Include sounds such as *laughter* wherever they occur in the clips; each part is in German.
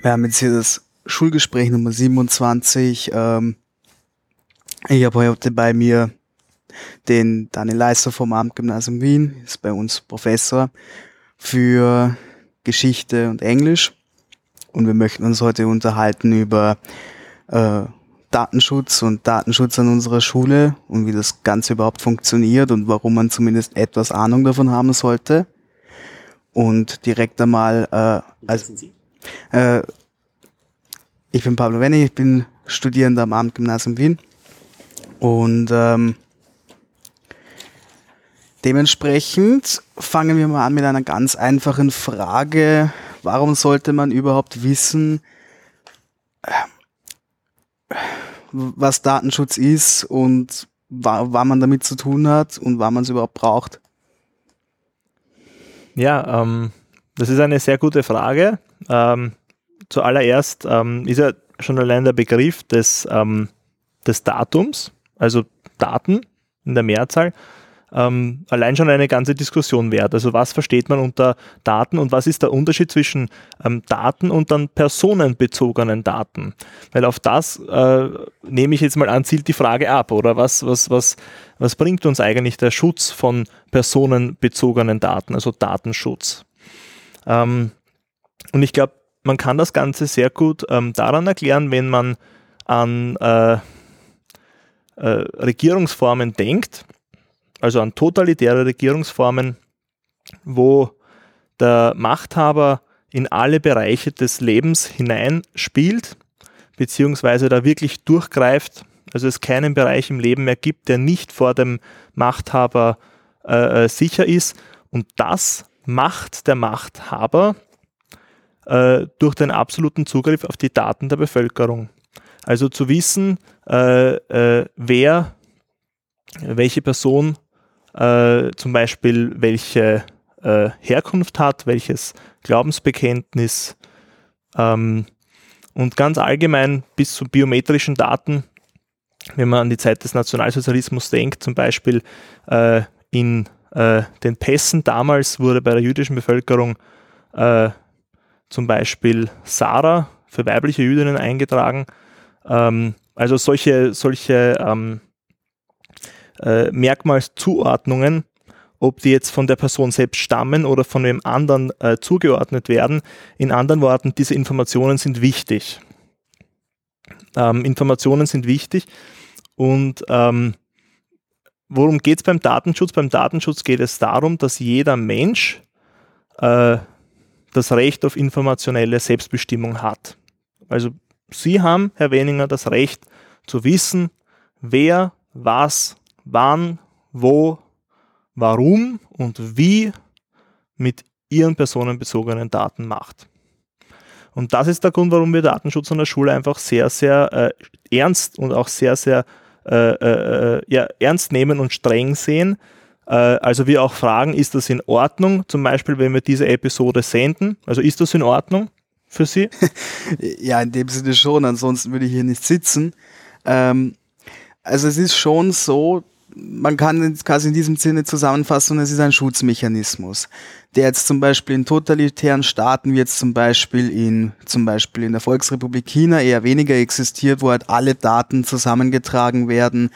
Wir haben jetzt hier das Schulgespräch Nummer 27. Ähm, ich habe heute bei mir den Daniel Leister vom Abendgymnasium Wien, ist bei uns Professor für Geschichte und Englisch. Und wir möchten uns heute unterhalten über äh, Datenschutz und Datenschutz an unserer Schule und wie das Ganze überhaupt funktioniert und warum man zumindest etwas Ahnung davon haben sollte. Und direkt einmal, äh, also, äh, ich bin Pablo Wenning, ich bin Studierender am Abendgymnasium Wien und ähm, dementsprechend fangen wir mal an mit einer ganz einfachen Frage. Warum sollte man überhaupt wissen, was Datenschutz ist und wann man damit zu tun hat und wann man es überhaupt braucht? Ja, ähm, das ist eine sehr gute Frage. Ähm, zuallererst ähm, ist ja schon allein der Begriff des, ähm, des Datums, also Daten in der Mehrzahl, ähm, allein schon eine ganze Diskussion wert. Also was versteht man unter Daten und was ist der Unterschied zwischen ähm, Daten und dann personenbezogenen Daten? Weil auf das äh, nehme ich jetzt mal an, zielt die Frage ab, oder was, was, was, was bringt uns eigentlich der Schutz von personenbezogenen Daten, also Datenschutz? Ähm, und ich glaube, man kann das Ganze sehr gut ähm, daran erklären, wenn man an äh, äh, Regierungsformen denkt also an totalitäre Regierungsformen, wo der Machthaber in alle Bereiche des Lebens hineinspielt, beziehungsweise da wirklich durchgreift, also es keinen Bereich im Leben mehr gibt, der nicht vor dem Machthaber äh, äh sicher ist. Und das macht der Machthaber äh, durch den absoluten Zugriff auf die Daten der Bevölkerung. Also zu wissen, äh, äh wer, welche Person äh, zum Beispiel welche äh, Herkunft hat, welches Glaubensbekenntnis ähm, und ganz allgemein bis zu biometrischen Daten, wenn man an die Zeit des Nationalsozialismus denkt, zum Beispiel äh, in äh, den Pässen damals wurde bei der jüdischen Bevölkerung äh, zum Beispiel Sarah für weibliche Jüdinnen eingetragen. Ähm, also solche, solche ähm, äh, Merkmalszuordnungen, ob die jetzt von der Person selbst stammen oder von einem anderen äh, zugeordnet werden. In anderen Worten, diese Informationen sind wichtig. Ähm, Informationen sind wichtig und ähm, worum geht es beim Datenschutz? Beim Datenschutz geht es darum, dass jeder Mensch äh, das Recht auf informationelle Selbstbestimmung hat. Also Sie haben, Herr Weninger, das Recht zu wissen, wer was wann, wo, warum und wie mit ihren personenbezogenen Daten macht. Und das ist der Grund, warum wir Datenschutz an der Schule einfach sehr, sehr äh, ernst und auch sehr, sehr äh, äh, ja, ernst nehmen und streng sehen. Äh, also wir auch fragen, ist das in Ordnung? Zum Beispiel, wenn wir diese Episode senden. Also ist das in Ordnung für Sie? *laughs* ja, in dem Sinne schon. Ansonsten würde ich hier nicht sitzen. Ähm, also es ist schon so, man kann quasi in diesem Sinne zusammenfassen, es ist ein Schutzmechanismus, der jetzt zum Beispiel in totalitären Staaten, wie jetzt zum Beispiel in, zum Beispiel in der Volksrepublik China eher weniger existiert, wo halt alle Daten zusammengetragen werden,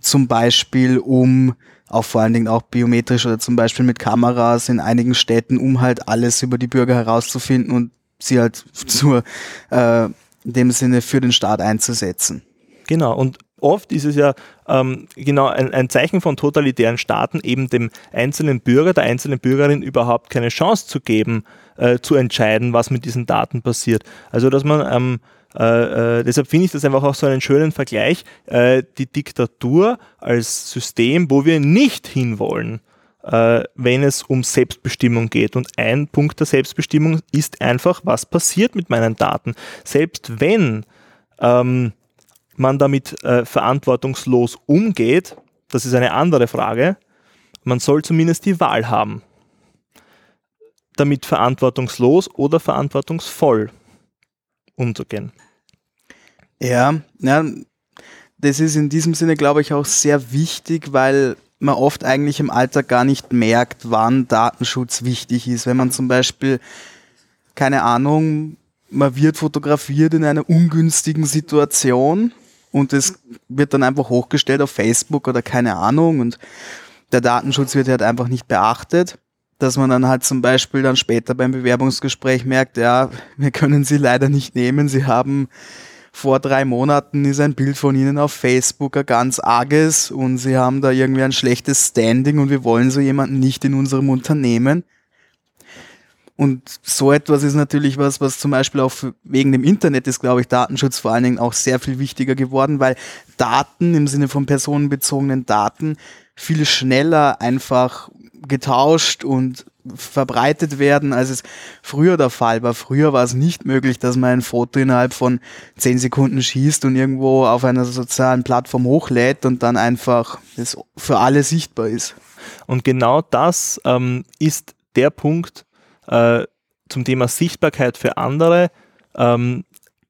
zum Beispiel um auch vor allen Dingen auch biometrisch oder zum Beispiel mit Kameras in einigen Städten, um halt alles über die Bürger herauszufinden und sie halt *laughs* zur, äh, in dem Sinne für den Staat einzusetzen. Genau, und oft ist es ja ähm, genau ein, ein, Zeichen von totalitären Staaten, eben dem einzelnen Bürger, der einzelnen Bürgerin überhaupt keine Chance zu geben, äh, zu entscheiden, was mit diesen Daten passiert. Also dass man ähm, äh, äh, deshalb finde ich das einfach auch so einen schönen Vergleich, äh, die Diktatur als System, wo wir nicht hinwollen, äh, wenn es um Selbstbestimmung geht. Und ein Punkt der Selbstbestimmung ist einfach, was passiert mit meinen Daten. Selbst wenn ähm, man damit äh, verantwortungslos umgeht, das ist eine andere Frage. Man soll zumindest die Wahl haben, damit verantwortungslos oder verantwortungsvoll umzugehen. Ja, ja, das ist in diesem Sinne, glaube ich, auch sehr wichtig, weil man oft eigentlich im Alltag gar nicht merkt, wann Datenschutz wichtig ist. Wenn man zum Beispiel, keine Ahnung, man wird fotografiert in einer ungünstigen Situation und es wird dann einfach hochgestellt auf Facebook oder keine Ahnung und der Datenschutz wird halt einfach nicht beachtet, dass man dann halt zum Beispiel dann später beim Bewerbungsgespräch merkt, ja, wir können sie leider nicht nehmen, sie haben vor drei Monaten ist ein Bild von ihnen auf Facebook ein ganz arges und sie haben da irgendwie ein schlechtes Standing und wir wollen so jemanden nicht in unserem Unternehmen. Und so etwas ist natürlich was, was zum Beispiel auch wegen dem Internet ist, glaube ich, Datenschutz vor allen Dingen auch sehr viel wichtiger geworden, weil Daten im Sinne von personenbezogenen Daten viel schneller einfach getauscht und verbreitet werden, als es früher der Fall war. Früher war es nicht möglich, dass man ein Foto innerhalb von zehn Sekunden schießt und irgendwo auf einer sozialen Plattform hochlädt und dann einfach das für alle sichtbar ist. Und genau das ähm, ist der Punkt äh, zum Thema Sichtbarkeit für andere, ähm,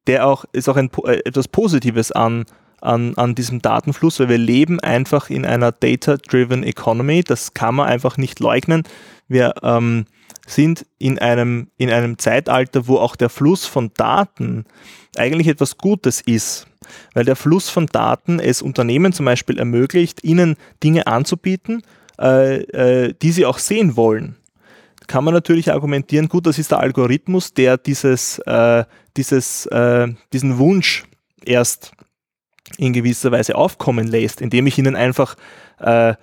der auch ist auch ein, äh, etwas Positives an an, an diesem Datenfluss, weil wir leben einfach in einer Data-Driven Economy. Das kann man einfach nicht leugnen. Wir ähm, sind in einem, in einem Zeitalter, wo auch der Fluss von Daten eigentlich etwas Gutes ist, weil der Fluss von Daten es Unternehmen zum Beispiel ermöglicht, ihnen Dinge anzubieten, äh, äh, die sie auch sehen wollen. Kann man natürlich argumentieren, gut, das ist der Algorithmus, der dieses, äh, dieses, äh, diesen Wunsch erst in gewisser Weise aufkommen lässt, indem ich ihnen einfach äh,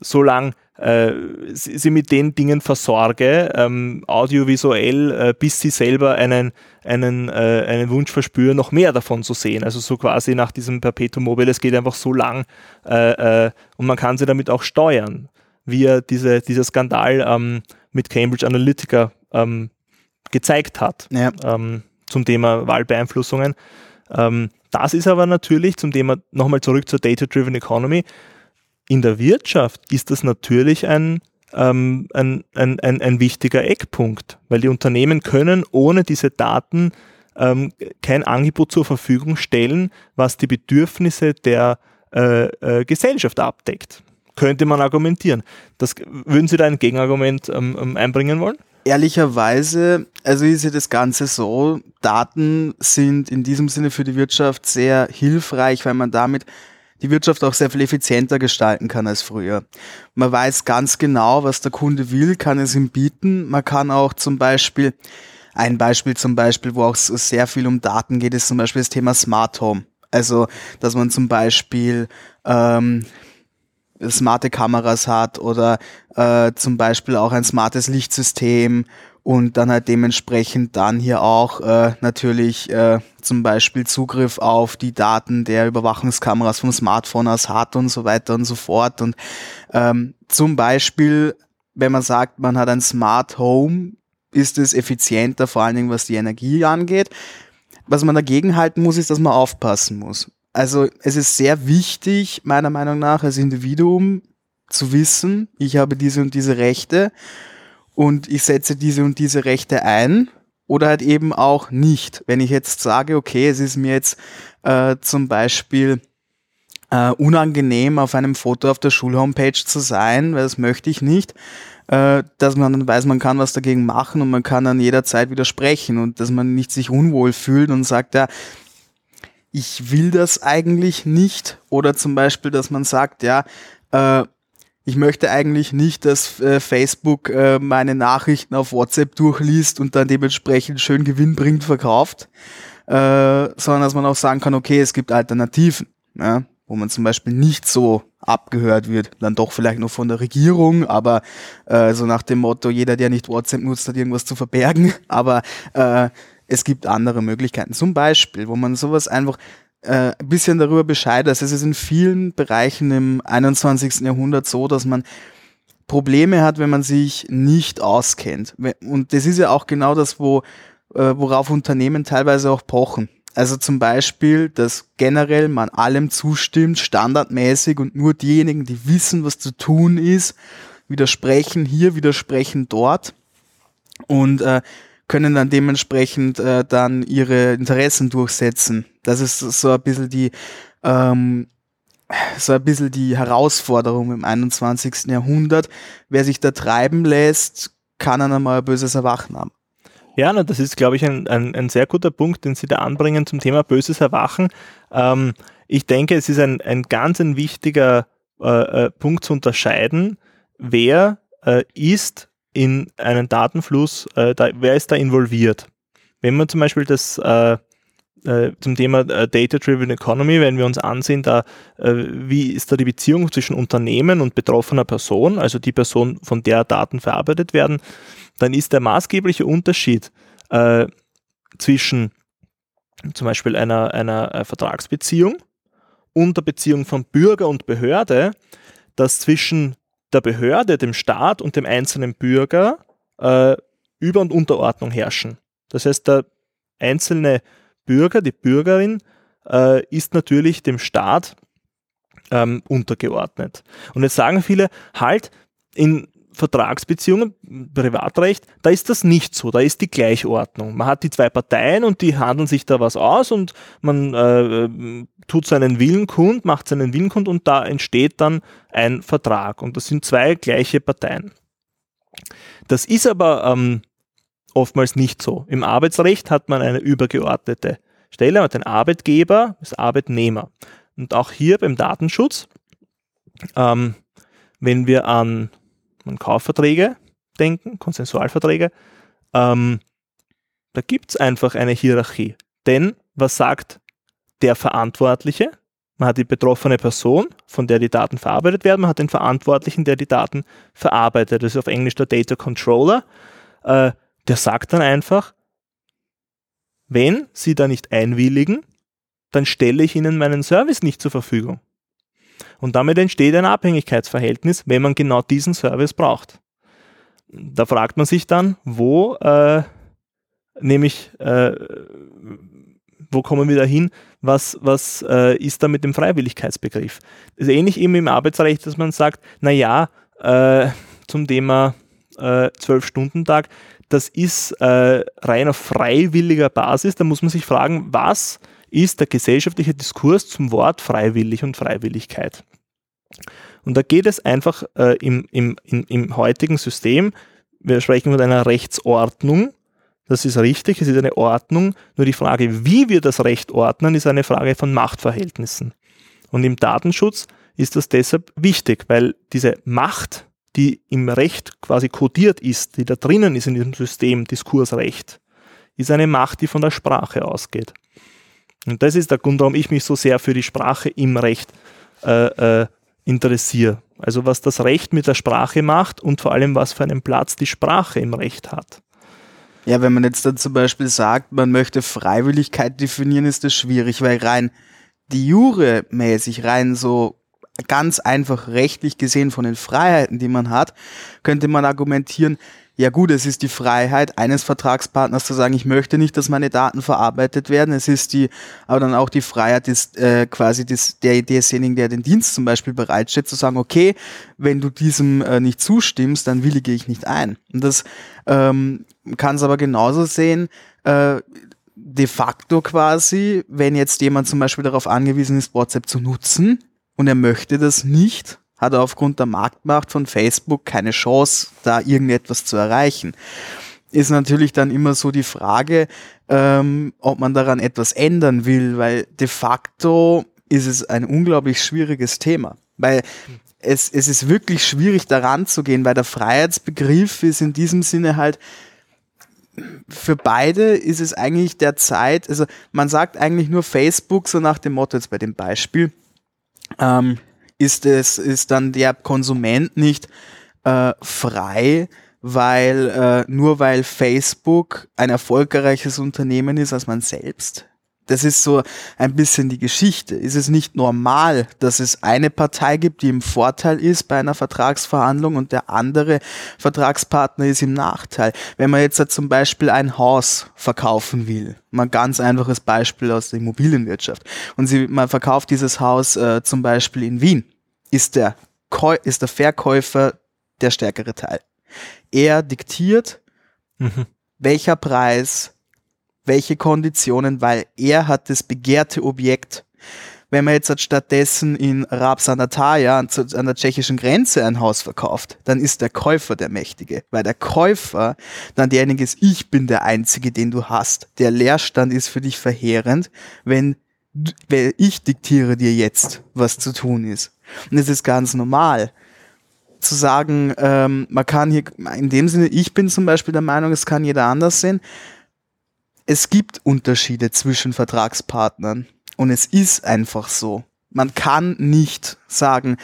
so lang äh, sie mit den Dingen versorge, ähm, audiovisuell, äh, bis sie selber einen, einen, äh, einen Wunsch verspüren, noch mehr davon zu sehen. Also so quasi nach diesem Perpetuum mobile, es geht einfach so lang äh, äh, und man kann sie damit auch steuern, wie er diese, dieser Skandal ähm, mit Cambridge Analytica ähm, gezeigt hat ja. Ähm, zum Thema Wahlbeeinflussungen. Ähm, das ist aber natürlich zum Thema, nochmal zurück zur Data-Driven Economy. In der Wirtschaft ist das natürlich ein, ähm, ein, ein, ein, ein, wichtiger Eckpunkt, weil die Unternehmen können ohne diese Daten ähm, kein Angebot zur Verfügung stellen, was die Bedürfnisse der äh, äh, Gesellschaft abdeckt. Könnte man argumentieren. Das, würden Sie da ein Gegenargument ähm, ähm einbringen wollen? Ehrlicherweise, also ist ja das Ganze so, Daten sind in diesem Sinne für die Wirtschaft sehr hilfreich, weil man damit die Wirtschaft auch sehr viel effizienter gestalten kann als früher. Man weiß ganz genau, was der Kunde will, kann es ihm bieten. Man kann auch zum Beispiel, ein Beispiel zum Beispiel, wo auch sehr viel um Daten geht, ist zum Beispiel das Thema Smart Home. Also, dass man zum Beispiel ähm, smarte Kameras hat oder äh, zum Beispiel auch ein smartes Lichtsystem und dann halt dementsprechend dann hier auch äh, natürlich äh, zum Beispiel Zugriff auf die Daten der Überwachungskameras vom Smartphone aus hat und so weiter und so fort. Und ähm, zum Beispiel, wenn man sagt, man hat ein Smart Home, ist es effizienter, vor allen Dingen was die Energie angeht. Was man dagegen halten muss, ist, dass man aufpassen muss. Also es ist sehr wichtig, meiner Meinung nach, als Individuum zu wissen, ich habe diese und diese Rechte und ich setze diese und diese Rechte ein oder halt eben auch nicht. Wenn ich jetzt sage, okay, es ist mir jetzt äh, zum Beispiel äh, unangenehm, auf einem Foto auf der Schulhomepage zu sein, weil das möchte ich nicht, äh, dass man dann weiß, man kann was dagegen machen und man kann dann jederzeit widersprechen und dass man nicht sich unwohl fühlt und sagt, ja, ich will das eigentlich nicht. Oder zum Beispiel, dass man sagt, ja, äh, ich möchte eigentlich nicht, dass äh, Facebook äh, meine Nachrichten auf WhatsApp durchliest und dann dementsprechend schön gewinnbringend verkauft, äh, sondern dass man auch sagen kann, okay, es gibt Alternativen, ja, wo man zum Beispiel nicht so abgehört wird, dann doch vielleicht nur von der Regierung, aber äh, so nach dem Motto, jeder, der nicht WhatsApp nutzt, hat irgendwas zu verbergen, *laughs* aber äh, es gibt andere Möglichkeiten. Zum Beispiel, wo man sowas einfach äh, ein bisschen darüber Bescheid weiß. Es ist in vielen Bereichen im 21. Jahrhundert so, dass man Probleme hat, wenn man sich nicht auskennt. Und das ist ja auch genau das, wo, äh, worauf Unternehmen teilweise auch pochen. Also zum Beispiel, dass generell man allem zustimmt, standardmäßig und nur diejenigen, die wissen, was zu tun ist, widersprechen hier, widersprechen dort. Und äh, können dann dementsprechend äh, dann ihre Interessen durchsetzen. Das ist so ein bisschen die, ähm, so ein bisschen die Herausforderung im 21. Jahrhundert. Wer sich da treiben lässt, kann dann einmal ein böses Erwachen haben. Ja, na, das ist, glaube ich, ein, ein, ein sehr guter Punkt, den Sie da anbringen zum Thema böses Erwachen. Ähm, ich denke, es ist ein, ein ganz ein wichtiger äh, äh, Punkt zu unterscheiden, wer äh, ist in einen Datenfluss, äh, da, wer ist da involviert. Wenn man zum Beispiel das äh, äh, zum Thema äh, Data-Driven Economy, wenn wir uns ansehen, da, äh, wie ist da die Beziehung zwischen Unternehmen und betroffener Person, also die Person, von der Daten verarbeitet werden, dann ist der maßgebliche Unterschied zwischen zum Beispiel einer, einer Vertragsbeziehung und der Beziehung von Bürger und Behörde, dass zwischen der Behörde, dem Staat und dem einzelnen Bürger äh, Über- und Unterordnung herrschen. Das heißt, der einzelne Bürger, die Bürgerin, äh, ist natürlich dem Staat ähm, untergeordnet. Und jetzt sagen viele, halt, in Vertragsbeziehungen, Privatrecht, da ist das nicht so, da ist die Gleichordnung. Man hat die zwei Parteien und die handeln sich da was aus und man äh, tut seinen Willen kund, macht seinen Willen kund und da entsteht dann ein Vertrag. Und das sind zwei gleiche Parteien. Das ist aber ähm, oftmals nicht so. Im Arbeitsrecht hat man eine übergeordnete Stelle, man hat den Arbeitgeber, das Arbeitnehmer. Und auch hier beim Datenschutz, ähm, wenn wir an, an Kaufverträge denken, Konsensualverträge, ähm, da gibt es einfach eine Hierarchie. Denn was sagt der Verantwortliche? Man hat die betroffene Person, von der die Daten verarbeitet werden, man hat den Verantwortlichen, der die Daten verarbeitet. Das ist auf Englisch der Data Controller. Äh, der sagt dann einfach, wenn Sie da nicht einwilligen, dann stelle ich Ihnen meinen Service nicht zur Verfügung. Und damit entsteht ein Abhängigkeitsverhältnis, wenn man genau diesen Service braucht. Da fragt man sich dann, wo äh, nämlich, äh, wo kommen wir da hin, was, was äh, ist da mit dem Freiwilligkeitsbegriff? Das ist ähnlich eben im Arbeitsrecht, dass man sagt, naja, äh, zum Thema äh, Zwölf-Stunden-Tag, das ist äh, rein auf freiwilliger Basis. Da muss man sich fragen, was ist der gesellschaftliche Diskurs zum Wort freiwillig und Freiwilligkeit? Und da geht es einfach äh, im, im, im, im heutigen System, wir sprechen von einer Rechtsordnung, das ist richtig, es ist eine Ordnung, nur die Frage, wie wir das Recht ordnen, ist eine Frage von Machtverhältnissen. Und im Datenschutz ist das deshalb wichtig, weil diese Macht, die im Recht quasi kodiert ist, die da drinnen ist in diesem System, Diskursrecht, ist eine Macht, die von der Sprache ausgeht. Und das ist der Grund, warum ich mich so sehr für die Sprache im Recht äh, äh, interessiere. Also was das Recht mit der Sprache macht und vor allem was für einen Platz die Sprache im Recht hat. Ja, wenn man jetzt dann zum Beispiel sagt, man möchte Freiwilligkeit definieren, ist das schwierig, weil rein die Jure mäßig, rein so ganz einfach rechtlich gesehen von den Freiheiten, die man hat, könnte man argumentieren, ja gut, es ist die Freiheit eines Vertragspartners zu sagen, ich möchte nicht, dass meine Daten verarbeitet werden. Es ist die, aber dann auch die Freiheit des, äh, quasi des, der, desjenigen, der den Dienst zum Beispiel bereitstellt, zu sagen, okay, wenn du diesem äh, nicht zustimmst, dann willige ich nicht ein. Und das ähm, kann es aber genauso sehen, äh, de facto quasi, wenn jetzt jemand zum Beispiel darauf angewiesen ist, WhatsApp zu nutzen, und er möchte das nicht, hat er aufgrund der Marktmacht von Facebook keine Chance, da irgendetwas zu erreichen. Ist natürlich dann immer so die Frage, ähm, ob man daran etwas ändern will, weil de facto ist es ein unglaublich schwieriges Thema. Weil es, es ist wirklich schwierig daran zu gehen, weil der Freiheitsbegriff ist in diesem Sinne halt, für beide ist es eigentlich der Zeit, also man sagt eigentlich nur Facebook, so nach dem Motto jetzt bei dem Beispiel, ähm, ist es, ist dann der Konsument nicht äh, frei, weil äh, nur weil Facebook ein erfolgreiches Unternehmen ist als man selbst. Das ist so ein bisschen die Geschichte. Ist es nicht normal, dass es eine Partei gibt, die im Vorteil ist bei einer Vertragsverhandlung und der andere Vertragspartner ist im Nachteil? Wenn man jetzt zum Beispiel ein Haus verkaufen will, mal ein ganz einfaches Beispiel aus der Immobilienwirtschaft, und sie, man verkauft dieses Haus äh, zum Beispiel in Wien, ist der, ist der Verkäufer der stärkere Teil. Er diktiert, mhm. welcher Preis, welche Konditionen, weil er hat das begehrte Objekt. Wenn man jetzt stattdessen in Rapsanataja an der tschechischen Grenze ein Haus verkauft, dann ist der Käufer der Mächtige, weil der Käufer dann derjenige ist, ich bin der Einzige, den du hast. Der Leerstand ist für dich verheerend, wenn, wenn ich diktiere dir jetzt, was zu tun ist. Und es ist ganz normal zu sagen, ähm, man kann hier, in dem Sinne, ich bin zum Beispiel der Meinung, es kann jeder anders sehen. Es gibt Unterschiede zwischen Vertragspartnern und es ist einfach so. Man kann nicht sagen,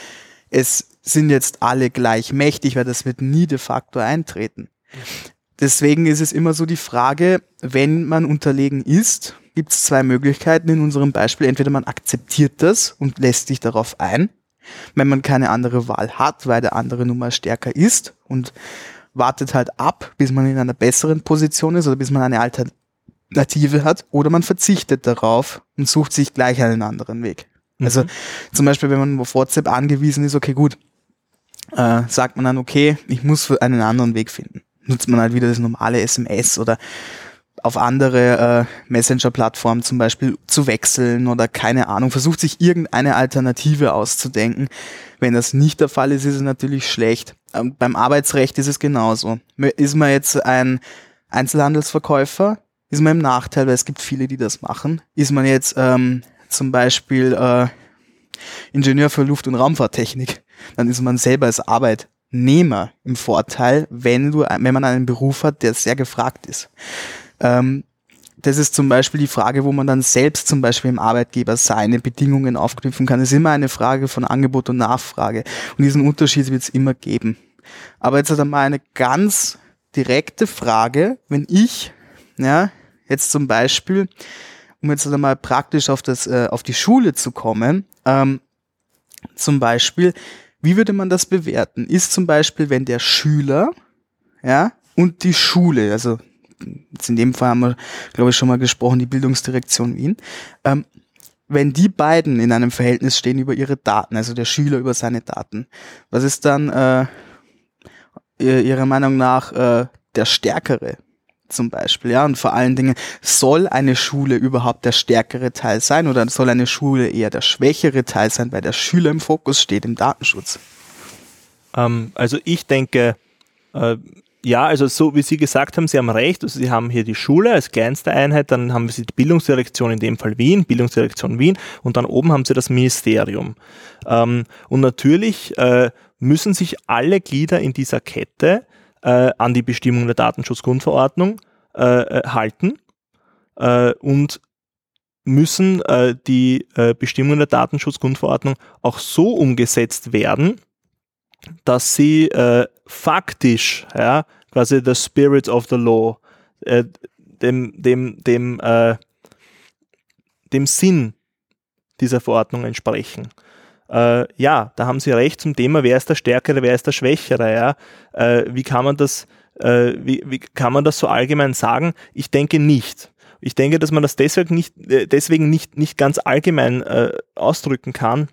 es sind jetzt alle gleich mächtig, weil das wird nie de facto eintreten. Deswegen ist es immer so die Frage, wenn man unterlegen ist, gibt es zwei Möglichkeiten in unserem Beispiel. Entweder man akzeptiert das und lässt sich darauf ein wenn man keine andere Wahl hat, weil der andere nun mal stärker ist und wartet halt ab, bis man in einer besseren Position ist oder bis man eine Alternative hat, oder man verzichtet darauf und sucht sich gleich einen anderen Weg. Mhm. Also zum Beispiel, wenn man auf WhatsApp angewiesen ist, okay, gut, äh, sagt man dann, okay, ich muss einen anderen Weg finden. Nutzt man halt wieder das normale SMS oder auf andere äh, Messenger-Plattformen zum Beispiel zu wechseln oder keine Ahnung, versucht sich irgendeine Alternative auszudenken. Wenn das nicht der Fall ist, ist es natürlich schlecht. Ähm, beim Arbeitsrecht ist es genauso. Ist man jetzt ein Einzelhandelsverkäufer, ist man im Nachteil, weil es gibt viele, die das machen. Ist man jetzt ähm, zum Beispiel äh, Ingenieur für Luft- und Raumfahrttechnik, dann ist man selber als Arbeitnehmer im Vorteil, wenn du, wenn man einen Beruf hat, der sehr gefragt ist. Ähm, das ist zum Beispiel die Frage, wo man dann selbst zum Beispiel im Arbeitgeber seine Bedingungen aufknüpfen kann. Es ist immer eine Frage von Angebot und Nachfrage. Und diesen Unterschied wird es immer geben. Aber jetzt hat einmal eine ganz direkte Frage, wenn ich, ja, jetzt zum Beispiel, um jetzt einmal praktisch auf das, äh, auf die Schule zu kommen, ähm, zum Beispiel, wie würde man das bewerten? Ist zum Beispiel, wenn der Schüler, ja, und die Schule, also jetzt in dem Fall haben wir, glaube ich, schon mal gesprochen, die Bildungsdirektion Wien, ähm, wenn die beiden in einem Verhältnis stehen über ihre Daten, also der Schüler über seine Daten, was ist dann äh, Ihrer Meinung nach äh, der Stärkere zum Beispiel, ja, und vor allen Dingen, soll eine Schule überhaupt der stärkere Teil sein oder soll eine Schule eher der schwächere Teil sein, weil der Schüler im Fokus steht im Datenschutz? Ähm, also ich denke, äh, ja, also so wie Sie gesagt haben, Sie haben recht. Also Sie haben hier die Schule als kleinste Einheit, dann haben Sie die Bildungsdirektion, in dem Fall Wien, Bildungsdirektion Wien, und dann oben haben Sie das Ministerium. Ähm, und natürlich äh, müssen sich alle Glieder in dieser Kette äh, an die Bestimmung der Datenschutzgrundverordnung äh, äh halten äh, und müssen äh, die Bestimmungen der Datenschutzgrundverordnung auch so umgesetzt werden, dass sie äh, faktisch, ja, quasi the spirit of the law, äh, dem, dem, dem, äh, dem Sinn dieser Verordnung entsprechen. Äh, ja, da haben Sie recht zum Thema, wer ist der Stärkere, wer ist der Schwächere, ja. Äh, wie kann man das, äh, wie, wie kann man das so allgemein sagen? Ich denke nicht. Ich denke, dass man das deswegen nicht, deswegen nicht, nicht ganz allgemein ausdrücken kann,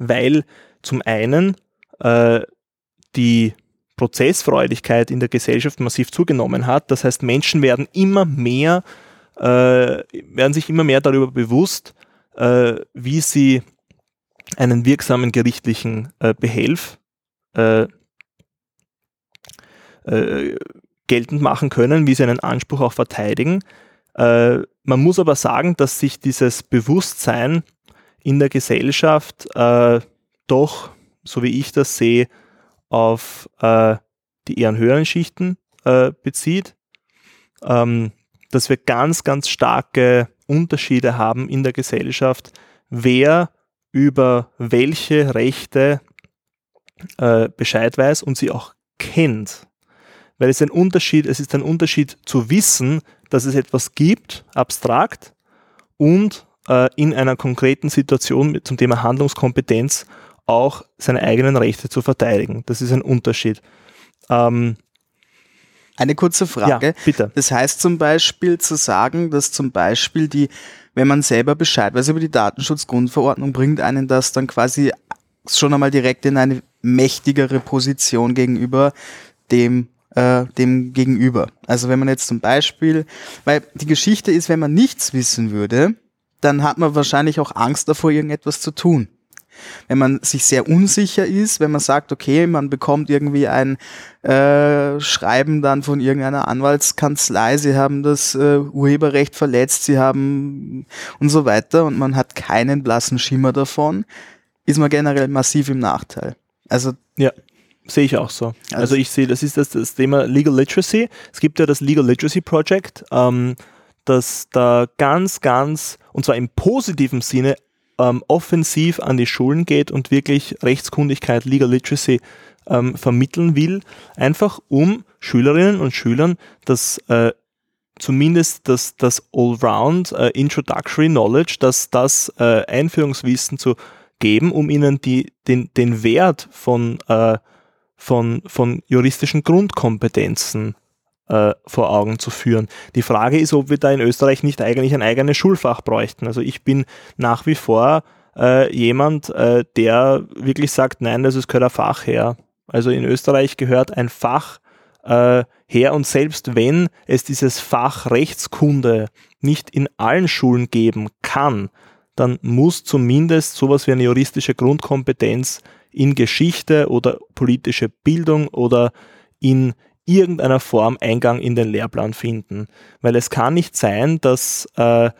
weil zum einen äh, die Prozessfreudigkeit in der Gesellschaft massiv zugenommen hat. Das heißt, Menschen werden immer mehr, äh, werden sich immer mehr darüber bewusst, äh, wie sie einen wirksamen gerichtlichen äh, Behelf äh, äh, geltend machen können, wie sie einen Anspruch auch verteidigen. Äh, man muss aber sagen, dass sich dieses Bewusstsein in der Gesellschaft doch so wie ich das sehe, auf äh, die eher höheren Schichten äh, bezieht, ähm, dass wir ganz, ganz starke Unterschiede haben in der Gesellschaft, wer über welche Rechte äh, Bescheid weiß und sie auch kennt. Weil es ein Unterschied, es ist ein Unterschied zu wissen, dass es etwas gibt, abstrakt, und äh, in einer konkreten Situation zum Thema Handlungskompetenz auch seine eigenen Rechte zu verteidigen. Das ist ein Unterschied. Ähm, eine kurze Frage. Ja, bitte. Das heißt zum Beispiel zu sagen, dass zum Beispiel die, wenn man selber Bescheid weiß über die Datenschutzgrundverordnung, bringt einen das dann quasi schon einmal direkt in eine mächtigere Position gegenüber dem äh, dem Gegenüber. Also wenn man jetzt zum Beispiel, weil die Geschichte ist, wenn man nichts wissen würde, dann hat man wahrscheinlich auch Angst davor, irgendetwas zu tun. Wenn man sich sehr unsicher ist, wenn man sagt, okay, man bekommt irgendwie ein äh, Schreiben dann von irgendeiner Anwaltskanzlei, sie haben das äh, Urheberrecht verletzt, sie haben und so weiter und man hat keinen blassen Schimmer davon, ist man generell massiv im Nachteil. Also ja. Sehe ich auch so. Also, also ich sehe, das ist das, das, Thema Legal Literacy. Es gibt ja das Legal Literacy Project, ähm, das da ganz, ganz, und zwar im positiven Sinne, ähm, offensiv an die Schulen geht und wirklich Rechtskundigkeit, Legal Literacy ähm, vermitteln will, einfach um Schülerinnen und Schülern das äh, zumindest das, das Allround äh, Introductory Knowledge, das, das äh, Einführungswissen zu geben, um ihnen die, den, den Wert von äh, von, von juristischen Grundkompetenzen äh, vor Augen zu führen. Die Frage ist, ob wir da in Österreich nicht eigentlich ein eigenes Schulfach bräuchten. Also ich bin nach wie vor äh, jemand, äh, der wirklich sagt, nein, das ist gehört ein Fach her. Also in Österreich gehört ein Fach äh, her und selbst wenn es dieses Fach Rechtskunde nicht in allen Schulen geben kann, dann muss zumindest sowas wie eine juristische Grundkompetenz in Geschichte oder politische Bildung oder in irgendeiner Form Eingang in den Lehrplan finden. Weil es kann nicht sein, dass äh,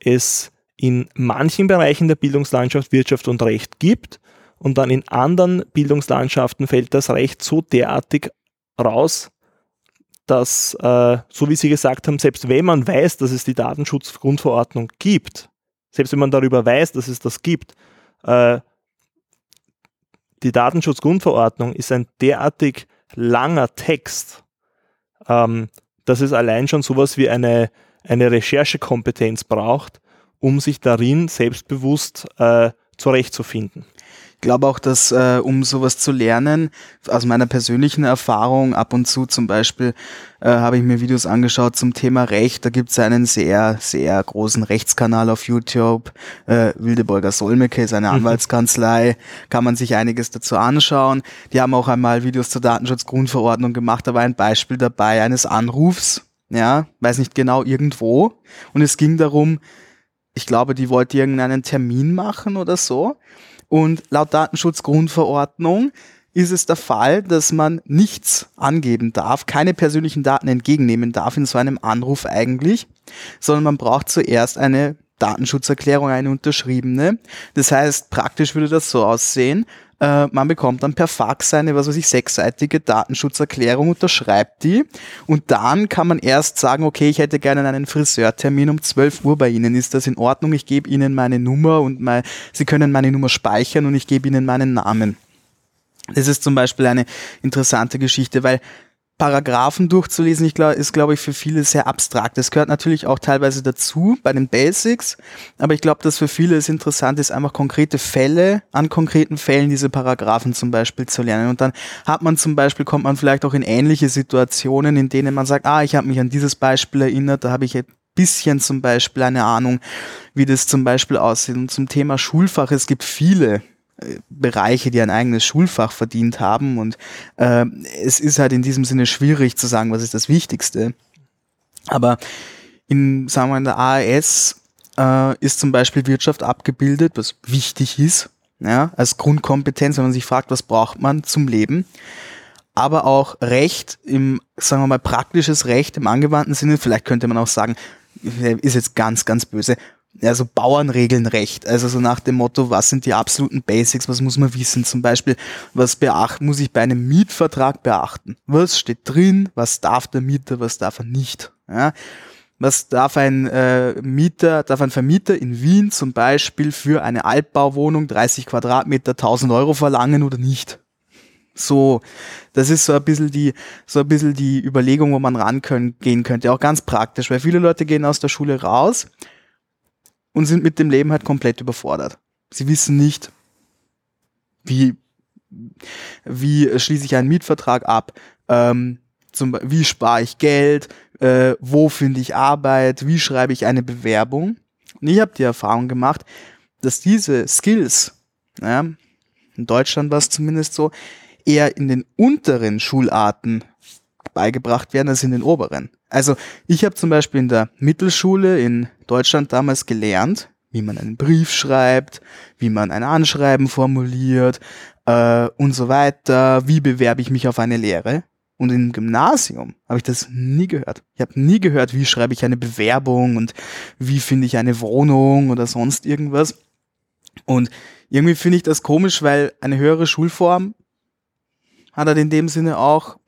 es in manchen Bereichen der Bildungslandschaft Wirtschaft und Recht gibt und dann in anderen Bildungslandschaften fällt das Recht so derartig raus, dass, äh, so wie Sie gesagt haben, selbst wenn man weiß, dass es die Datenschutzgrundverordnung gibt, selbst wenn man darüber weiß, dass es das gibt, äh, die Datenschutzgrundverordnung ist ein derartig langer Text, ähm, dass es allein schon sowas wie eine, eine Recherchekompetenz braucht, um sich darin selbstbewusst äh, zurechtzufinden glaube auch, dass äh, um sowas zu lernen, aus meiner persönlichen Erfahrung, ab und zu zum Beispiel äh, habe ich mir Videos angeschaut zum Thema Recht. Da gibt es einen sehr, sehr großen Rechtskanal auf YouTube. Äh, Wildeborger Solmecke ist eine mhm. Anwaltskanzlei. Kann man sich einiges dazu anschauen. Die haben auch einmal Videos zur Datenschutzgrundverordnung gemacht. Da war ein Beispiel dabei eines Anrufs. Ja, weiß nicht genau, irgendwo. Und es ging darum, ich glaube, die wollte irgendeinen Termin machen oder so. Und laut Datenschutzgrundverordnung ist es der Fall, dass man nichts angeben darf, keine persönlichen Daten entgegennehmen darf in so einem Anruf eigentlich, sondern man braucht zuerst eine Datenschutzerklärung, eine unterschriebene. Das heißt, praktisch würde das so aussehen, äh, man bekommt dann per Fax eine, was weiß ich, sechsseitige Datenschutzerklärung, unterschreibt die und dann kann man erst sagen, okay, ich hätte gerne einen Friseurtermin um 12 Uhr bei Ihnen. Ist das in Ordnung? Ich gebe Ihnen meine Nummer und mein, Sie können meine Nummer speichern und ich gebe Ihnen meinen Namen. Das ist zum Beispiel eine interessante Geschichte, weil Paragraphen durchzulesen, ich glaube, ist, glaube ich, für viele sehr abstrakt. Das gehört natürlich auch teilweise dazu bei den Basics, aber ich glaube, dass für viele es interessant ist, einfach konkrete Fälle, an konkreten Fällen diese Paragraphen zum Beispiel zu lernen. Und dann hat man zum Beispiel, kommt man vielleicht auch in ähnliche Situationen, in denen man sagt, ah, ich habe mich an dieses Beispiel erinnert, da habe ich ein bisschen zum Beispiel eine Ahnung, wie das zum Beispiel aussieht. Und zum Thema Schulfach, es gibt viele Bereiche, die ein eigenes Schulfach verdient haben. Und äh, es ist halt in diesem Sinne schwierig zu sagen, was ist das Wichtigste. Aber in, sagen wir, in der AAS äh, ist zum Beispiel Wirtschaft abgebildet, was wichtig ist, ja, als Grundkompetenz, wenn man sich fragt, was braucht man zum Leben. Aber auch Recht im, sagen wir mal, praktisches Recht im angewandten Sinne, vielleicht könnte man auch sagen, ist jetzt ganz, ganz böse, ja, so Bauernregeln recht. Also so nach dem Motto, was sind die absoluten Basics, was muss man wissen? Zum Beispiel, was beachten, muss ich bei einem Mietvertrag beachten? Was steht drin? Was darf der Mieter, was darf er nicht? Ja? Was darf ein äh, Mieter, darf ein Vermieter in Wien zum Beispiel für eine Altbauwohnung 30 Quadratmeter 1000 Euro verlangen oder nicht? So, das ist so ein bisschen die, so ein bisschen die Überlegung, wo man ran können, gehen könnte. Auch ganz praktisch, weil viele Leute gehen aus der Schule raus, und sind mit dem Leben halt komplett überfordert. Sie wissen nicht, wie, wie schließe ich einen Mietvertrag ab, ähm, zum, wie spare ich Geld, äh, wo finde ich Arbeit, wie schreibe ich eine Bewerbung. Und ich habe die Erfahrung gemacht, dass diese Skills, ja, in Deutschland war es zumindest so, eher in den unteren Schularten beigebracht werden als in den oberen. Also ich habe zum Beispiel in der Mittelschule in Deutschland damals gelernt, wie man einen Brief schreibt, wie man ein Anschreiben formuliert äh, und so weiter. Wie bewerbe ich mich auf eine Lehre? Und im Gymnasium habe ich das nie gehört. Ich habe nie gehört, wie schreibe ich eine Bewerbung und wie finde ich eine Wohnung oder sonst irgendwas. Und irgendwie finde ich das komisch, weil eine höhere Schulform hat halt in dem Sinne auch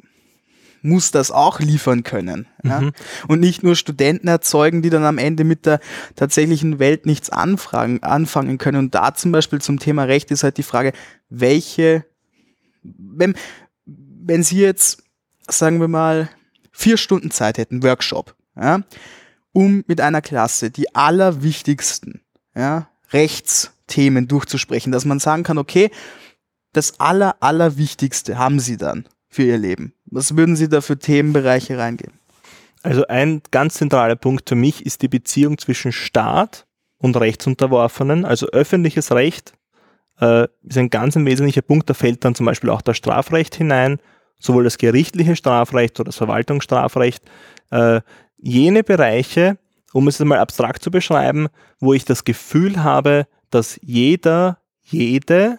muss das auch liefern können. Ja? Mhm. Und nicht nur Studenten erzeugen, die dann am Ende mit der tatsächlichen Welt nichts anfragen, anfangen können. Und da zum Beispiel zum Thema Recht ist halt die Frage, welche, wenn, wenn Sie jetzt, sagen wir mal, vier Stunden Zeit hätten, Workshop, ja, um mit einer Klasse die allerwichtigsten ja, Rechtsthemen durchzusprechen, dass man sagen kann, okay, das aller, allerwichtigste haben Sie dann für Ihr Leben? Was würden Sie da für Themenbereiche reingehen? Also ein ganz zentraler Punkt für mich ist die Beziehung zwischen Staat und Rechtsunterworfenen. Also öffentliches Recht äh, ist ein ganz ein wesentlicher Punkt. Da fällt dann zum Beispiel auch das Strafrecht hinein, sowohl das gerichtliche Strafrecht oder das Verwaltungsstrafrecht. Äh, jene Bereiche, um es einmal abstrakt zu beschreiben, wo ich das Gefühl habe, dass jeder, jede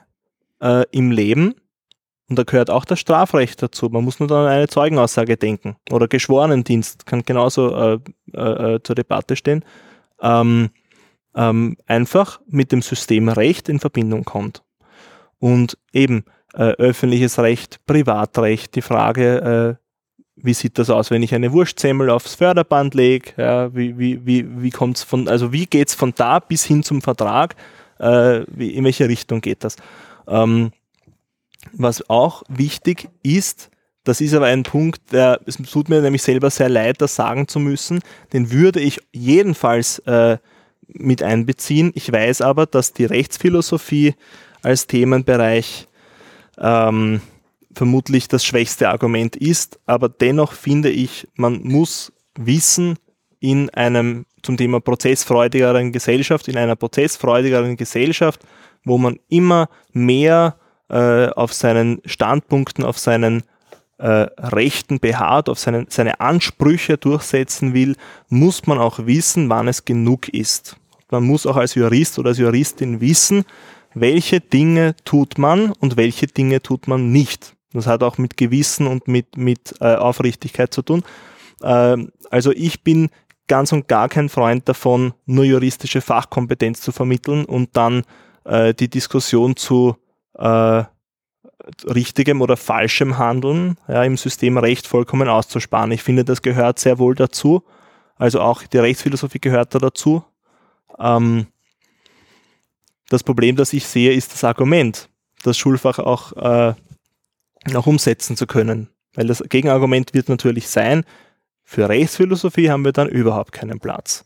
äh, im Leben und da gehört auch das Strafrecht dazu. Man muss nur an eine Zeugenaussage denken. Oder Geschworenendienst kann genauso äh, äh, äh, zur Debatte stehen. Ähm, ähm, einfach mit dem System Recht in Verbindung kommt. Und eben äh, öffentliches Recht, Privatrecht, die Frage, äh, wie sieht das aus, wenn ich eine Wurstsemmel aufs Förderband lege? Ja, wie wie, wie, wie kommt's von, also wie geht's von da bis hin zum Vertrag? Äh, wie, in welche Richtung geht das? Ähm, was auch wichtig ist, das ist aber ein Punkt, der, es tut mir nämlich selber sehr leid, das sagen zu müssen, den würde ich jedenfalls äh, mit einbeziehen. Ich weiß aber, dass die Rechtsphilosophie als Themenbereich ähm, vermutlich das schwächste Argument ist, aber dennoch finde ich, man muss wissen in einem zum Thema prozessfreudigeren Gesellschaft, in einer prozessfreudigeren Gesellschaft, wo man immer mehr äh, auf seinen Standpunkten, auf seinen äh, Rechten beharrt, auf seinen, seine Ansprüche durchsetzen will, muss man auch wissen, wann es genug ist. Man muss auch als Jurist oder als Juristin wissen, welche Dinge tut man und welche Dinge tut man nicht. Das hat auch mit Gewissen und mit, mit äh, Aufrichtigkeit zu tun. Ähm, also ich bin ganz und gar kein Freund davon, nur juristische Fachkompetenz zu vermitteln und dann äh, die Diskussion zu äh, richtigem oder falschem Handeln ja, im System Recht vollkommen auszusparen. Ich finde, das gehört sehr wohl dazu. Also auch die Rechtsphilosophie gehört da dazu. Ähm, das Problem, das ich sehe, ist das Argument, das Schulfach auch äh, noch umsetzen zu können. Weil das Gegenargument wird natürlich sein, für Rechtsphilosophie haben wir dann überhaupt keinen Platz.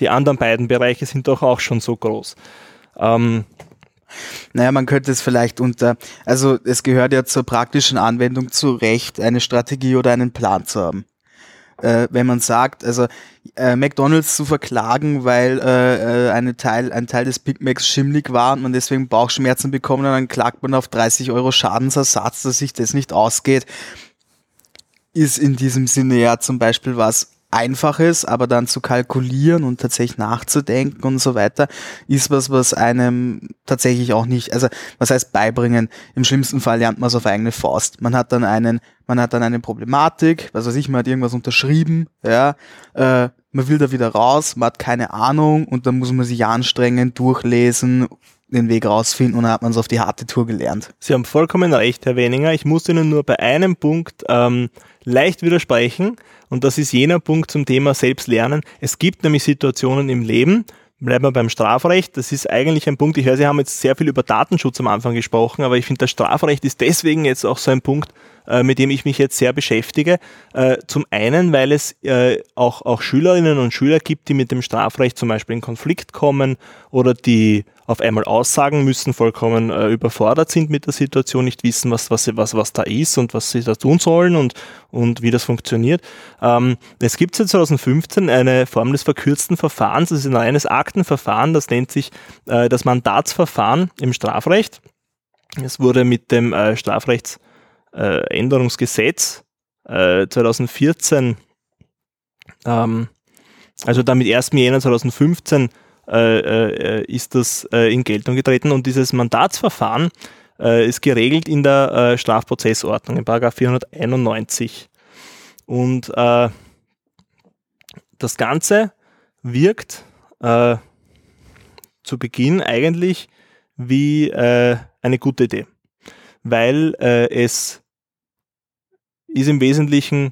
Die anderen beiden Bereiche sind doch auch schon so groß. Ähm, naja, man könnte es vielleicht unter, also es gehört ja zur praktischen Anwendung zu Recht, eine Strategie oder einen Plan zu haben. Äh, wenn man sagt, also äh, McDonalds zu verklagen, weil äh, äh eine Teil, ein Teil des Big Macs schimmlig war und man deswegen Bauchschmerzen bekommen und dann klagt man auf 30 Euro Schadensersatz, dass sich das nicht ausgeht, ist in diesem Sinne ja zum Beispiel was, Einfaches, aber dann zu kalkulieren und tatsächlich nachzudenken und so weiter, ist was, was einem tatsächlich auch nicht, also was heißt beibringen? Im schlimmsten Fall lernt man es auf eigene Faust. Man hat dann einen, man hat dann eine Problematik, was weiß ich, man hat irgendwas unterschrieben, ja, äh, man will da wieder raus, man hat keine Ahnung und dann muss man sich anstrengen, durchlesen, den Weg rausfinden und dann hat man es auf die harte Tour gelernt. Sie haben vollkommen recht, Herr Weninger. Ich muss Ihnen nur bei einem Punkt ähm, leicht widersprechen. Und das ist jener Punkt zum Thema Selbstlernen. Es gibt nämlich Situationen im Leben, bleiben wir beim Strafrecht. Das ist eigentlich ein Punkt, ich höre, Sie haben jetzt sehr viel über Datenschutz am Anfang gesprochen, aber ich finde, das Strafrecht ist deswegen jetzt auch so ein Punkt, äh, mit dem ich mich jetzt sehr beschäftige. Äh, zum einen, weil es äh, auch, auch Schülerinnen und Schüler gibt, die mit dem Strafrecht zum Beispiel in Konflikt kommen oder die auf einmal aussagen müssen, vollkommen überfordert sind mit der Situation, nicht wissen, was, was, was, was da ist und was sie da tun sollen und, und wie das funktioniert. Ähm, es gibt seit 2015 eine Form des verkürzten Verfahrens, das ist ein reines Aktenverfahren, das nennt sich das Mandatsverfahren im Strafrecht. Es wurde mit dem äh, Strafrechtsänderungsgesetz äh, 2014, ähm, also damit 1. Jänner 2015 äh, äh, ist das äh, in Geltung getreten und dieses Mandatsverfahren äh, ist geregelt in der äh, Strafprozessordnung, in 491. Und äh, das Ganze wirkt äh, zu Beginn eigentlich wie äh, eine gute Idee, weil äh, es ist im Wesentlichen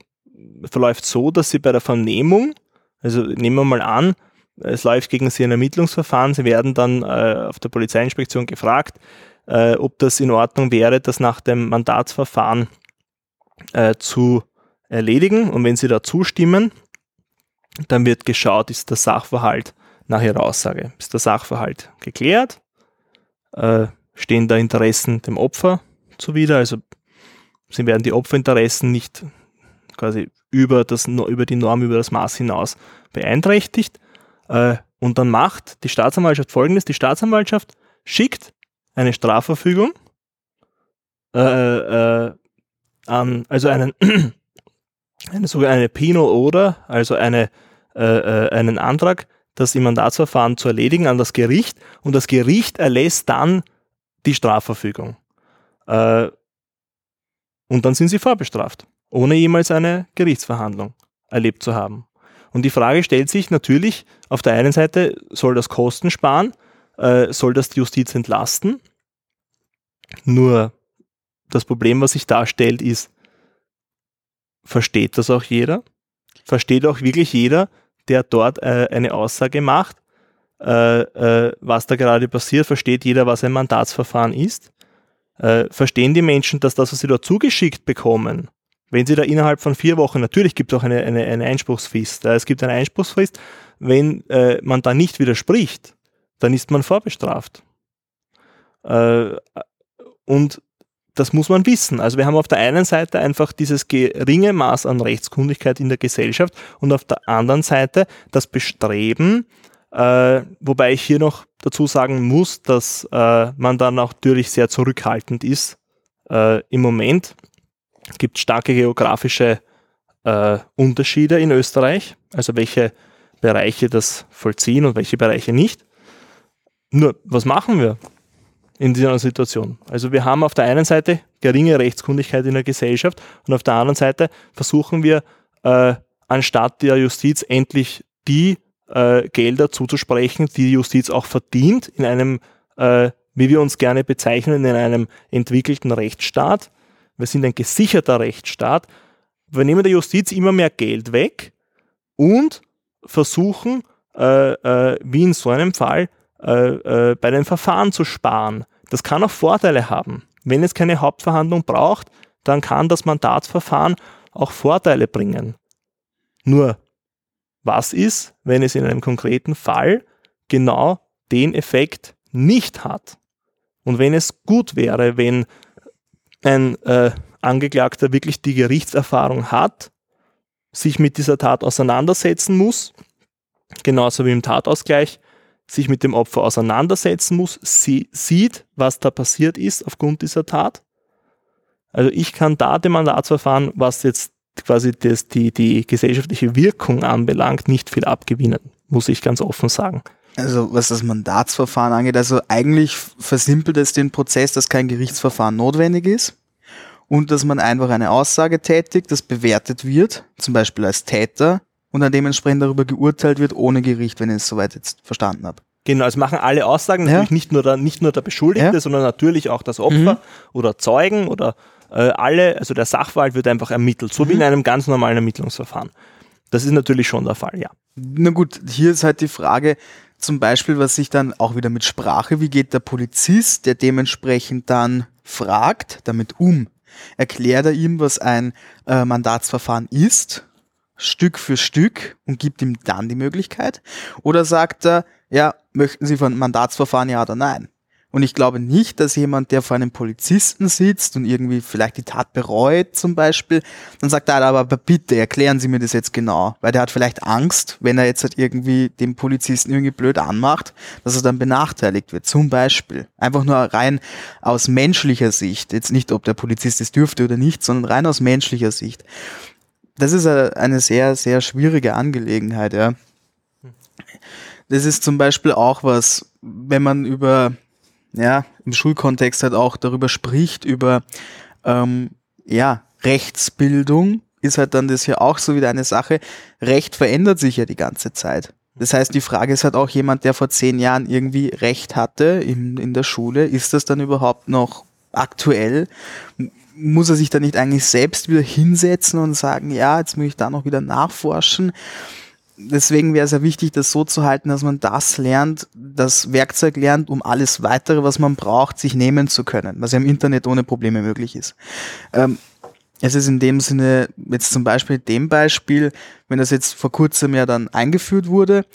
verläuft so, dass sie bei der Vernehmung, also nehmen wir mal an, es läuft gegen sie ein Ermittlungsverfahren, sie werden dann äh, auf der Polizeiinspektion gefragt, äh, ob das in Ordnung wäre, das nach dem Mandatsverfahren äh, zu erledigen. Und wenn sie da zustimmen, dann wird geschaut, ist der Sachverhalt nach ihrer Aussage, ist der Sachverhalt geklärt, äh, stehen da Interessen dem Opfer zuwider, also sie werden die Opferinteressen nicht quasi über, das, über die Norm, über das Maß hinaus beeinträchtigt. Äh, und dann macht die Staatsanwaltschaft folgendes, die Staatsanwaltschaft schickt eine Strafverfügung äh, äh, an, also einen, *clears throat* eine sogenannte Pino oder, also eine, äh, äh, einen Antrag, das im Mandatsverfahren zu erledigen an das Gericht und das Gericht erlässt dann die Strafverfügung. Äh, und dann sind sie vorbestraft, ohne jemals eine Gerichtsverhandlung erlebt zu haben. Und die Frage stellt sich natürlich, auf der einen Seite soll das Kosten sparen, äh, soll das die Justiz entlasten. Nur das Problem, was sich darstellt, ist, versteht das auch jeder? Versteht auch wirklich jeder, der dort äh, eine Aussage macht, äh, äh, was da gerade passiert? Versteht jeder, was ein Mandatsverfahren ist? Äh, verstehen die Menschen, dass das, was sie dort zugeschickt bekommen, wenn sie da innerhalb von vier Wochen, natürlich gibt es auch eine, eine, eine Einspruchsfrist, es gibt eine Einspruchsfrist, wenn äh, man da nicht widerspricht, dann ist man vorbestraft. Äh, und das muss man wissen. Also wir haben auf der einen Seite einfach dieses geringe Maß an Rechtskundigkeit in der Gesellschaft und auf der anderen Seite das Bestreben, äh, wobei ich hier noch dazu sagen muss, dass äh, man dann auch natürlich sehr zurückhaltend ist. Äh, Im Moment gibt es starke geografische äh, Unterschiede in Österreich, also welche Bereiche das vollziehen und welche Bereiche nicht. Nur, was machen wir in dieser Situation? Also wir haben auf der einen Seite geringe Rechtskundigkeit in der Gesellschaft und auf der anderen Seite versuchen wir, äh, anstatt der Justiz endlich die äh, Gelder zuzusprechen, die die Justiz auch verdient, in einem, äh, wie wir uns gerne bezeichnen, in einem entwickelten Rechtsstaat. Wir sind ein gesicherter Rechtsstaat. Wir nehmen der Justiz immer mehr Geld weg und versuchen, äh, äh, wie in so einem Fall, äh, äh, bei den Verfahren zu sparen. Das kann auch Vorteile haben. Wenn es keine Hauptverhandlung braucht, dann kann das Mandatsverfahren auch Vorteile bringen. Nur, was ist, wenn es in einem konkreten Fall genau den Effekt nicht hat? Und wenn es gut wäre, wenn ein äh, Angeklagter wirklich die Gerichtserfahrung hat, sich mit dieser Tat auseinandersetzen muss, genauso wie im Tatausgleich, sich mit dem Opfer auseinandersetzen muss, sie sieht, was da passiert ist aufgrund dieser Tat. Also ich kann da dem Mandatsverfahren, was jetzt quasi das, die, die gesellschaftliche Wirkung anbelangt, nicht viel abgewinnen, muss ich ganz offen sagen. Also was das Mandatsverfahren angeht, also eigentlich versimpelt es den Prozess, dass kein Gerichtsverfahren notwendig ist und dass man einfach eine Aussage tätigt, das bewertet wird, zum Beispiel als Täter und dann dementsprechend darüber geurteilt wird ohne Gericht, wenn ich es soweit jetzt verstanden habe. Genau, es machen alle Aussagen, natürlich ja. nicht, nur der, nicht nur der Beschuldigte, ja. sondern natürlich auch das Opfer mhm. oder Zeugen oder äh, alle, also der Sachverhalt wird einfach ermittelt, so mhm. wie in einem ganz normalen Ermittlungsverfahren. Das ist natürlich schon der Fall, ja. Na gut, hier ist halt die Frage, zum Beispiel, was sich dann auch wieder mit Sprache, wie geht der Polizist, der dementsprechend dann fragt, damit um? Erklärt er ihm, was ein äh, Mandatsverfahren ist, Stück für Stück und gibt ihm dann die Möglichkeit? Oder sagt er, ja, möchten Sie von Mandatsverfahren ja oder nein? Und ich glaube nicht, dass jemand, der vor einem Polizisten sitzt und irgendwie vielleicht die Tat bereut zum Beispiel, dann sagt er, aber bitte erklären Sie mir das jetzt genau. Weil der hat vielleicht Angst, wenn er jetzt halt irgendwie den Polizisten irgendwie blöd anmacht, dass er dann benachteiligt wird. Zum Beispiel. Einfach nur rein aus menschlicher Sicht. Jetzt nicht, ob der Polizist es dürfte oder nicht, sondern rein aus menschlicher Sicht. Das ist eine sehr, sehr schwierige Angelegenheit, ja. Das ist zum Beispiel auch was, wenn man über, ja, im Schulkontext halt auch darüber spricht, über, ähm, ja, Rechtsbildung, ist halt dann das hier auch so wieder eine Sache. Recht verändert sich ja die ganze Zeit. Das heißt, die Frage ist halt auch jemand, der vor zehn Jahren irgendwie Recht hatte in, in der Schule, ist das dann überhaupt noch aktuell? Muss er sich da nicht eigentlich selbst wieder hinsetzen und sagen, ja, jetzt muss ich da noch wieder nachforschen? Deswegen wäre es ja wichtig, das so zu halten, dass man das lernt, das Werkzeug lernt, um alles weitere, was man braucht, sich nehmen zu können, was ja im Internet ohne Probleme möglich ist. Ähm, es ist in dem Sinne, jetzt zum Beispiel dem Beispiel, wenn das jetzt vor kurzem ja dann eingeführt wurde,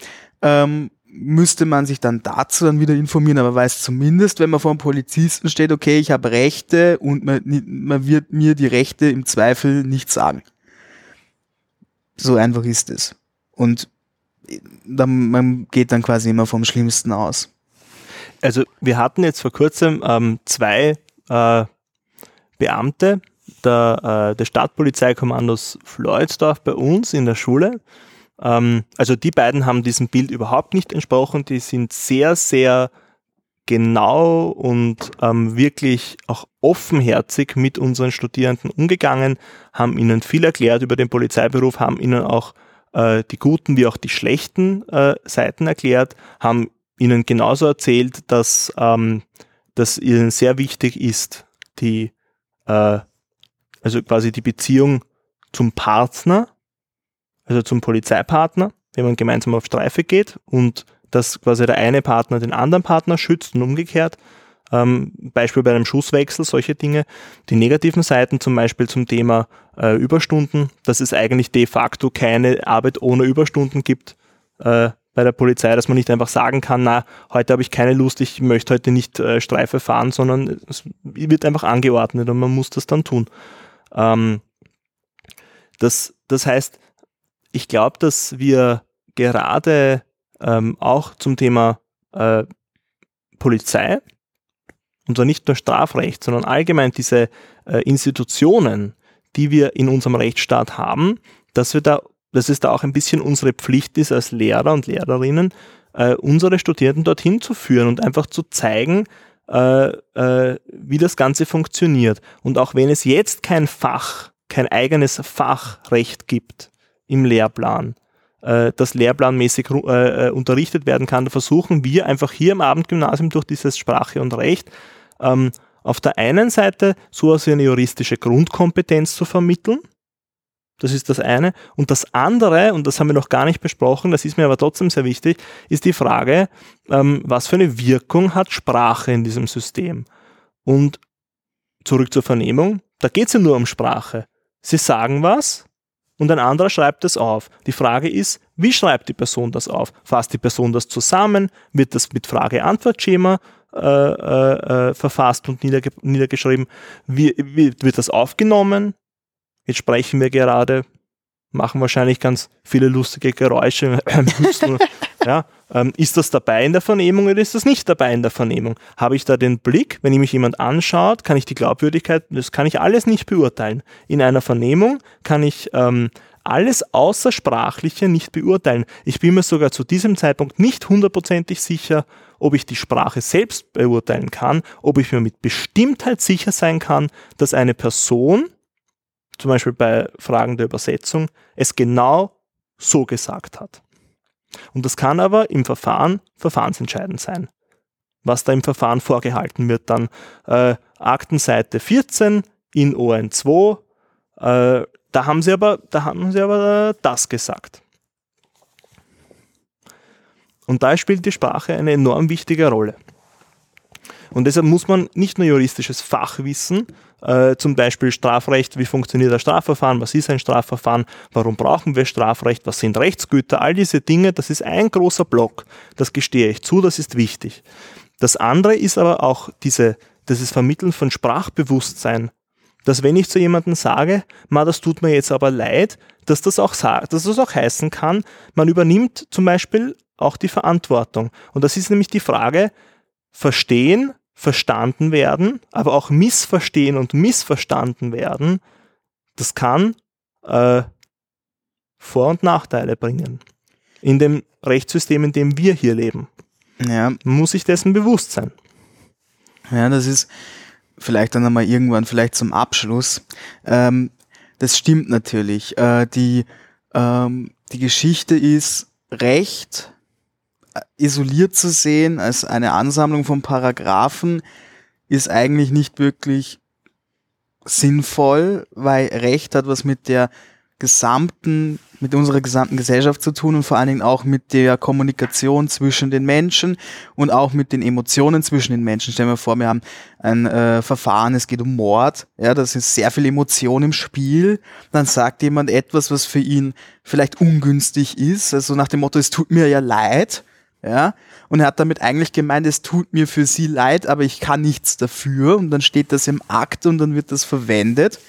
ähm, müsste man sich dann dazu dann wieder informieren, aber weiß zumindest, wenn man vor einem Polizisten steht, okay, ich habe Rechte und man, man wird mir die Rechte im Zweifel nicht sagen. So einfach ist es. Und dann, man geht dann quasi immer vom Schlimmsten aus. Also wir hatten jetzt vor kurzem ähm, zwei äh, Beamte, der, äh, des Stadtpolizeikommandos Floydsdorf bei uns in der Schule. Ähm, also die beiden haben diesem Bild überhaupt nicht entsprochen. Die sind sehr, sehr genau und ähm, wirklich auch offenherzig mit unseren Studierenden umgegangen, haben ihnen viel erklärt über den Polizeiberuf, haben ihnen auch äh, die guten wie auch die schlechten äh, Seiten erklärt, haben ihnen genauso erzählt, dass, ähm, dass ihnen sehr wichtig ist, die äh, also quasi die Beziehung zum Partner, also zum Polizeipartner, wenn man gemeinsam auf Streife geht und dass quasi der eine Partner den anderen Partner schützt und umgekehrt. Ähm, Beispiel bei einem Schusswechsel, solche Dinge. Die negativen Seiten zum Beispiel zum Thema äh, Überstunden, dass es eigentlich de facto keine Arbeit ohne Überstunden gibt äh, bei der Polizei, dass man nicht einfach sagen kann, na, heute habe ich keine Lust, ich möchte heute nicht äh, Streife fahren, sondern es wird einfach angeordnet und man muss das dann tun. Ähm, das, das heißt, ich glaube, dass wir gerade ähm, auch zum Thema äh, Polizei, und zwar nicht nur Strafrecht, sondern allgemein diese äh, Institutionen, die wir in unserem Rechtsstaat haben, dass wir da, dass es da auch ein bisschen unsere Pflicht ist als Lehrer und Lehrerinnen, äh, unsere Studierenden dorthin zu führen und einfach zu zeigen, äh, äh, wie das Ganze funktioniert. Und auch wenn es jetzt kein Fach, kein eigenes Fachrecht gibt im Lehrplan, äh, das lehrplanmäßig äh, äh, unterrichtet werden kann, da versuchen wir einfach hier im Abendgymnasium durch dieses Sprache und Recht ähm, auf der einen Seite so als eine juristische Grundkompetenz zu vermitteln, das ist das eine. Und das andere, und das haben wir noch gar nicht besprochen, das ist mir aber trotzdem sehr wichtig, ist die Frage, ähm, was für eine Wirkung hat Sprache in diesem System? Und zurück zur Vernehmung, da geht es ja nur um Sprache. Sie sagen was und ein anderer schreibt es auf. Die Frage ist, wie schreibt die Person das auf? Fasst die Person das zusammen? Wird das mit Frage-Antwort-Schema äh, äh, äh, verfasst und niederge niedergeschrieben? Wie, wie, wird das aufgenommen? Jetzt sprechen wir gerade, machen wahrscheinlich ganz viele lustige Geräusche. *laughs* ja, ähm, ist das dabei in der Vernehmung oder ist das nicht dabei in der Vernehmung? Habe ich da den Blick, wenn ich mich jemand anschaut, kann ich die Glaubwürdigkeit, das kann ich alles nicht beurteilen. In einer Vernehmung kann ich ähm, alles Außersprachliche nicht beurteilen. Ich bin mir sogar zu diesem Zeitpunkt nicht hundertprozentig sicher, ob ich die Sprache selbst beurteilen kann, ob ich mir mit Bestimmtheit sicher sein kann, dass eine Person zum Beispiel bei Fragen der Übersetzung, es genau so gesagt hat. Und das kann aber im Verfahren verfahrensentscheidend sein. Was da im Verfahren vorgehalten wird, dann äh, Aktenseite 14 in ON2, äh, da haben sie aber, da haben sie aber äh, das gesagt. Und da spielt die Sprache eine enorm wichtige Rolle. Und deshalb muss man nicht nur juristisches Fachwissen, äh, zum Beispiel Strafrecht, wie funktioniert das Strafverfahren, was ist ein Strafverfahren, warum brauchen wir Strafrecht, was sind Rechtsgüter, all diese Dinge, das ist ein großer Block, das gestehe ich zu, das ist wichtig. Das andere ist aber auch diese, dieses Vermitteln von Sprachbewusstsein, dass wenn ich zu jemandem sage, ma, das tut mir jetzt aber leid, dass das auch dass das auch heißen kann, man übernimmt zum Beispiel auch die Verantwortung. Und das ist nämlich die Frage, verstehen verstanden werden, aber auch missverstehen und missverstanden werden, das kann äh, Vor- und Nachteile bringen. in dem Rechtssystem, in dem wir hier leben. Ja. Muss sich dessen bewusst sein. Ja, das ist vielleicht dann einmal irgendwann, vielleicht zum Abschluss. Ähm, das stimmt natürlich. Äh, die, ähm, die Geschichte ist Recht isoliert zu sehen als eine Ansammlung von Paragraphen ist eigentlich nicht wirklich sinnvoll, weil Recht hat was mit der gesamten, mit unserer gesamten Gesellschaft zu tun und vor allen Dingen auch mit der Kommunikation zwischen den Menschen und auch mit den Emotionen zwischen den Menschen. Stellen wir vor, wir haben ein äh, Verfahren, es geht um Mord, ja, das ist sehr viel Emotion im Spiel. Dann sagt jemand etwas, was für ihn vielleicht ungünstig ist, also nach dem Motto, es tut mir ja leid, ja, und er hat damit eigentlich gemeint, es tut mir für sie leid, aber ich kann nichts dafür und dann steht das im Akt und dann wird das verwendet.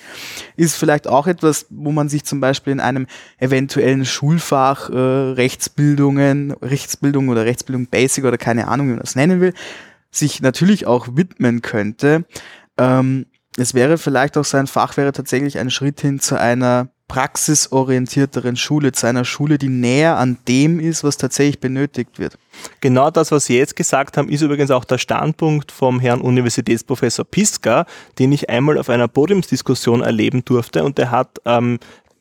Ist vielleicht auch etwas, wo man sich zum Beispiel in einem eventuellen Schulfach äh, Rechtsbildungen, Rechtsbildung oder Rechtsbildung Basic oder keine Ahnung, wie man das nennen will, sich natürlich auch widmen könnte. Ähm, es wäre vielleicht auch sein Fach wäre tatsächlich ein Schritt hin zu einer praxisorientierteren Schule, zu einer Schule, die näher an dem ist, was tatsächlich benötigt wird. Genau das, was Sie jetzt gesagt haben, ist übrigens auch der Standpunkt vom Herrn Universitätsprofessor Piska, den ich einmal auf einer Podiumsdiskussion erleben durfte und der hat ähm,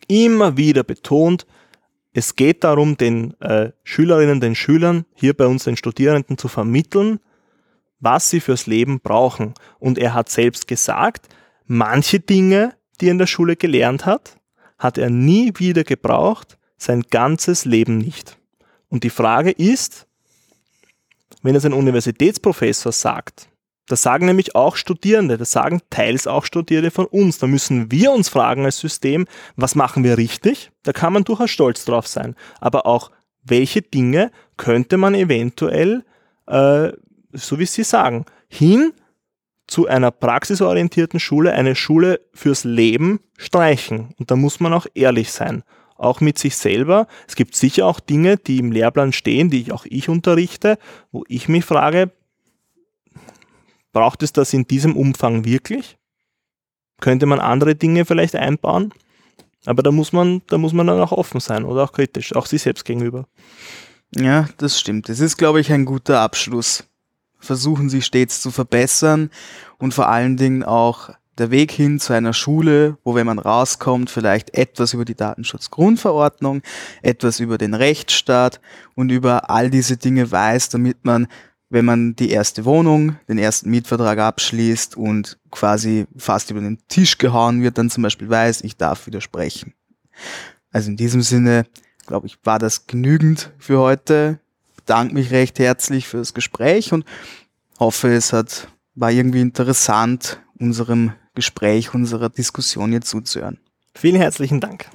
immer wieder betont, es geht darum, den äh, Schülerinnen, den Schülern, hier bei uns den Studierenden zu vermitteln, was sie fürs Leben brauchen. Und er hat selbst gesagt, manche Dinge, die er in der Schule gelernt hat, hat er nie wieder gebraucht, sein ganzes Leben nicht. Und die Frage ist, wenn es ein Universitätsprofessor sagt, das sagen nämlich auch Studierende, das sagen teils auch Studierende von uns. Da müssen wir uns fragen als System, was machen wir richtig? Da kann man durchaus stolz drauf sein. Aber auch, welche Dinge könnte man eventuell, äh, so wie Sie sagen, hin zu einer praxisorientierten Schule, eine Schule fürs Leben streichen. Und da muss man auch ehrlich sein. Auch mit sich selber. Es gibt sicher auch Dinge, die im Lehrplan stehen, die auch ich unterrichte, wo ich mich frage, braucht es das in diesem Umfang wirklich? Könnte man andere Dinge vielleicht einbauen? Aber da muss man, da muss man dann auch offen sein oder auch kritisch, auch sich selbst gegenüber. Ja, das stimmt. Das ist, glaube ich, ein guter Abschluss versuchen sie stets zu verbessern und vor allen Dingen auch der Weg hin zu einer Schule, wo wenn man rauskommt, vielleicht etwas über die Datenschutzgrundverordnung, etwas über den Rechtsstaat und über all diese Dinge weiß, damit man, wenn man die erste Wohnung, den ersten Mietvertrag abschließt und quasi fast über den Tisch gehauen wird, dann zum Beispiel weiß, ich darf widersprechen. Also in diesem Sinne, glaube ich, war das genügend für heute bedanke mich recht herzlich für das Gespräch und hoffe, es hat, war irgendwie interessant, unserem Gespräch, unserer Diskussion jetzt zuzuhören. Vielen herzlichen Dank.